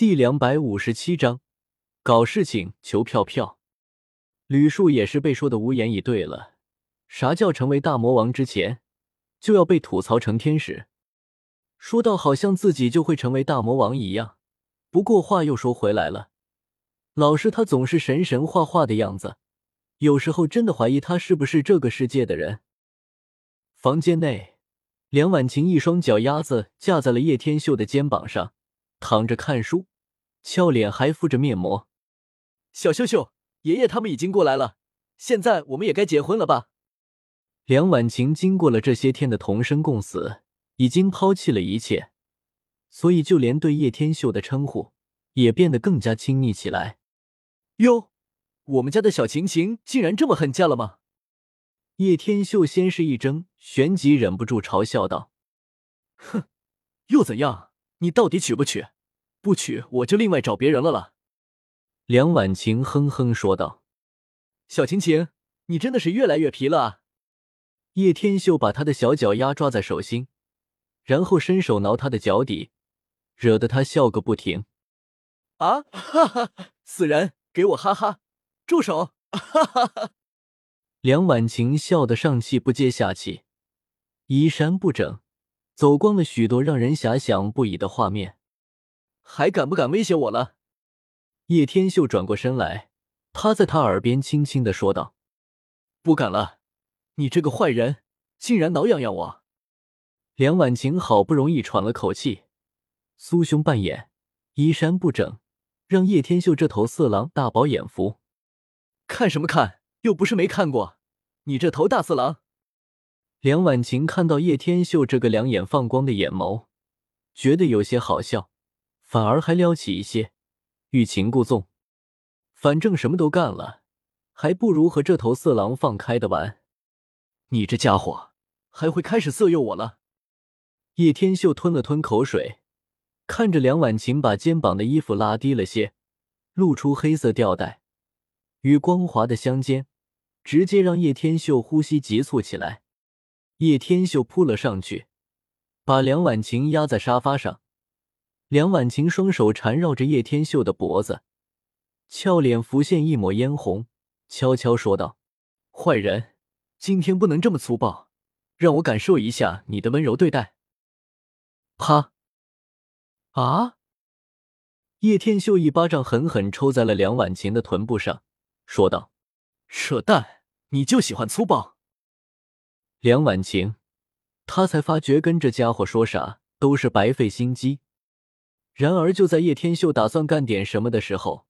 第两百五十七章，搞事情求票票。吕树也是被说的无言以对了。啥叫成为大魔王之前就要被吐槽成天使？说到好像自己就会成为大魔王一样。不过话又说回来了，老师他总是神神画画的样子，有时候真的怀疑他是不是这个世界的人。房间内，梁婉晴一双脚丫子架在了叶天秀的肩膀上，躺着看书。俏脸还敷着面膜，小秀秀，爷爷他们已经过来了，现在我们也该结婚了吧？梁婉晴经过了这些天的同生共死，已经抛弃了一切，所以就连对叶天秀的称呼也变得更加亲昵起来。哟，我们家的小晴晴竟然这么恨嫁了吗？叶天秀先是一怔，旋即忍不住嘲笑道：“哼，又怎样？你到底娶不娶？”不娶我就另外找别人了了。”梁婉晴哼哼说道。“小晴晴，你真的是越来越皮了啊！”叶天秀把他的小脚丫抓在手心，然后伸手挠他的脚底，惹得他笑个不停。“啊哈哈，死人，给我哈哈！住手！”哈哈哈。梁婉晴笑得上气不接下气，衣衫不整，走光了许多让人遐想不已的画面。还敢不敢威胁我了？叶天秀转过身来，趴在他耳边轻轻的说道：“不敢了，你这个坏人，竟然挠痒痒我！”梁婉晴好不容易喘了口气，酥胸半掩，衣衫不整，让叶天秀这头色狼大饱眼福。看什么看？又不是没看过，你这头大色狼！梁婉晴看到叶天秀这个两眼放光的眼眸，觉得有些好笑。反而还撩起一些欲擒故纵，反正什么都干了，还不如和这头色狼放开的玩。你这家伙还会开始色诱我了？叶天秀吞了吞口水，看着梁婉晴把肩膀的衣服拉低了些，露出黑色吊带与光滑的香肩，直接让叶天秀呼吸急促起来。叶天秀扑了上去，把梁婉晴压在沙发上。梁婉晴双手缠绕着叶天秀的脖子，俏脸浮现一抹嫣红，悄悄说道：“坏人，今天不能这么粗暴，让我感受一下你的温柔对待。”啪！啊！叶天秀一巴掌狠狠抽在了梁婉晴的臀部上，说道：“扯淡，你就喜欢粗暴。”梁婉晴，他才发觉跟这家伙说啥都是白费心机。然而，就在叶天秀打算干点什么的时候，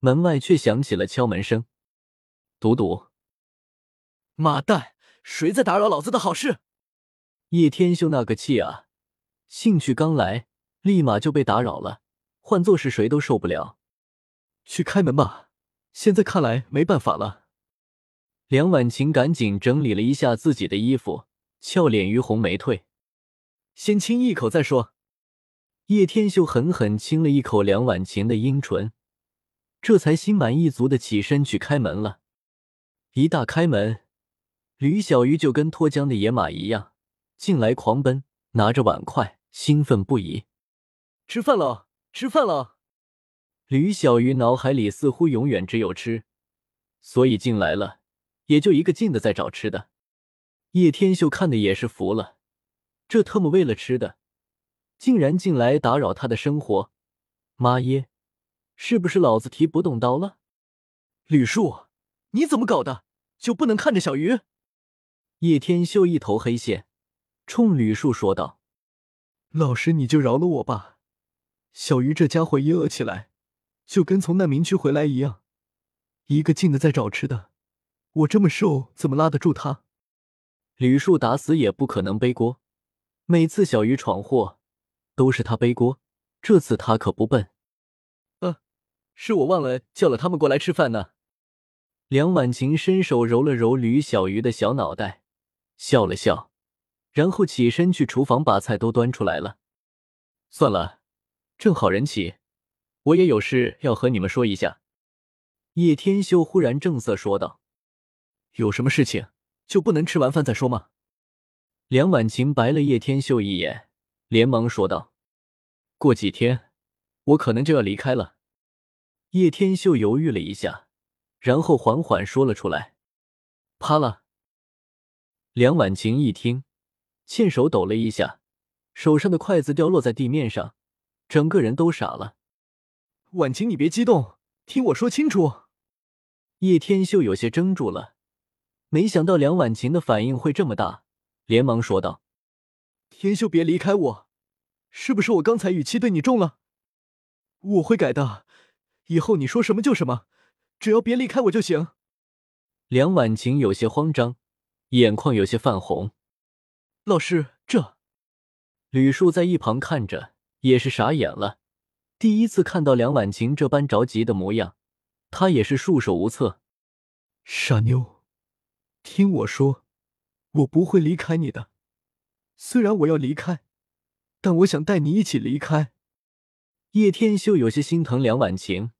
门外却响起了敲门声。赌赌，妈蛋，谁在打扰老子的好事？叶天秀那个气啊，兴趣刚来，立马就被打扰了。换做是谁都受不了。去开门吧，现在看来没办法了。梁婉晴赶紧整理了一下自己的衣服，俏脸于红没退，先亲一口再说。叶天秀狠狠亲了一口梁婉晴的阴唇，这才心满意足的起身去开门了。一打开门，吕小鱼就跟脱缰的野马一样进来狂奔，拿着碗筷，兴奋不已。吃饭了，吃饭了！吕小鱼脑海里似乎永远只有吃，所以进来了也就一个劲的在找吃的。叶天秀看的也是服了，这特么为了吃的。竟然进来打扰他的生活，妈耶！是不是老子提不动刀了？吕树，你怎么搞的？就不能看着小鱼？叶天秀一头黑线，冲吕树说道：“老师，你就饶了我吧。小鱼这家伙一饿起来，就跟从难民区回来一样，一个劲的在找吃的。我这么瘦，怎么拉得住他？”吕树打死也不可能背锅，每次小鱼闯祸。都是他背锅，这次他可不笨。呃，是我忘了叫了他们过来吃饭呢。梁婉晴伸手揉了揉吕小鱼的小脑袋，笑了笑，然后起身去厨房把菜都端出来了。算了，正好人齐，我也有事要和你们说一下。叶天修忽然正色说道：“有什么事情就不能吃完饭再说吗？”梁婉晴白了叶天秀一眼。连忙说道：“过几天我可能就要离开了。叶天秀犹豫了一下，然后缓缓说了出来：“啪了。”梁婉晴一听，欠手抖了一下，手上的筷子掉落在地面上，整个人都傻了。婉晴，你别激动，听我说清楚。叶天秀有些怔住了，没想到梁婉晴的反应会这么大，连忙说道：“天秀，别离开我，是不是我刚才语气对你重了？我会改的。”以后你说什么就什么，只要别离开我就行。梁婉晴有些慌张，眼眶有些泛红。老师，这……吕树在一旁看着，也是傻眼了。第一次看到梁婉晴这般着急的模样，他也是束手无策。傻妞，听我说，我不会离开你的。虽然我要离开，但我想带你一起离开。叶天秀有些心疼梁婉晴。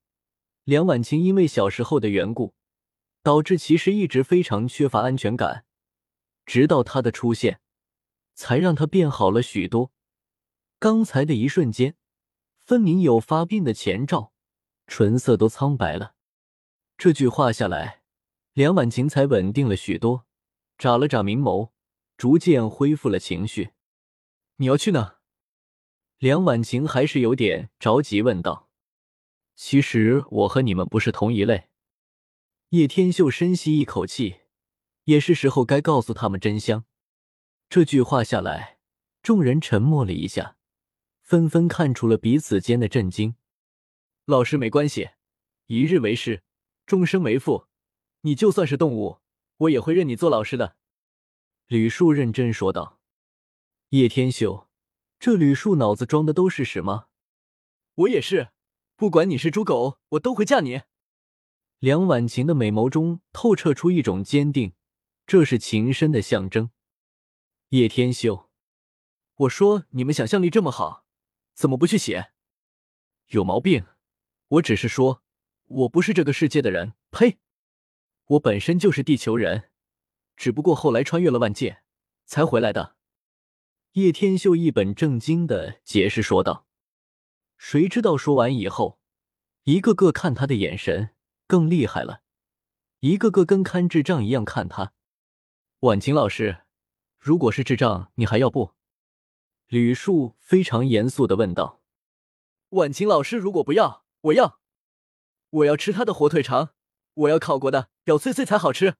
梁婉晴因为小时候的缘故，导致其实一直非常缺乏安全感。直到他的出现，才让他变好了许多。刚才的一瞬间，分明有发病的前兆，唇色都苍白了。这句话下来，梁婉晴才稳定了许多，眨了眨明眸，逐渐恢复了情绪。你要去哪？梁婉晴还是有点着急，问道：“其实我和你们不是同一类。”叶天秀深吸一口气，也是时候该告诉他们真相。这句话下来，众人沉默了一下，纷纷看出了彼此间的震惊。老师没关系，一日为师，终生为父。你就算是动物，我也会认你做老师的。”吕树认真说道。叶天秀。这吕树脑子装的都是屎吗？我也是，不管你是猪狗，我都会嫁你。梁婉晴的美眸中透彻出一种坚定，这是情深的象征。叶天秀，我说你们想象力这么好，怎么不去写？有毛病！我只是说，我不是这个世界的人。呸！我本身就是地球人，只不过后来穿越了万界，才回来的。叶天秀一本正经的解释说道：“谁知道说完以后，一个个看他的眼神更厉害了，一个个跟看智障一样看他。”婉晴老师，如果是智障，你还要不？吕树非常严肃的问道：“婉晴老师，如果不要，我要，我要吃他的火腿肠，我要烤过的，咬碎碎才好吃。”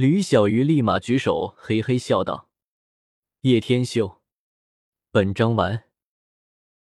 吕小鱼立马举手，嘿嘿笑道。叶天秀，本章完。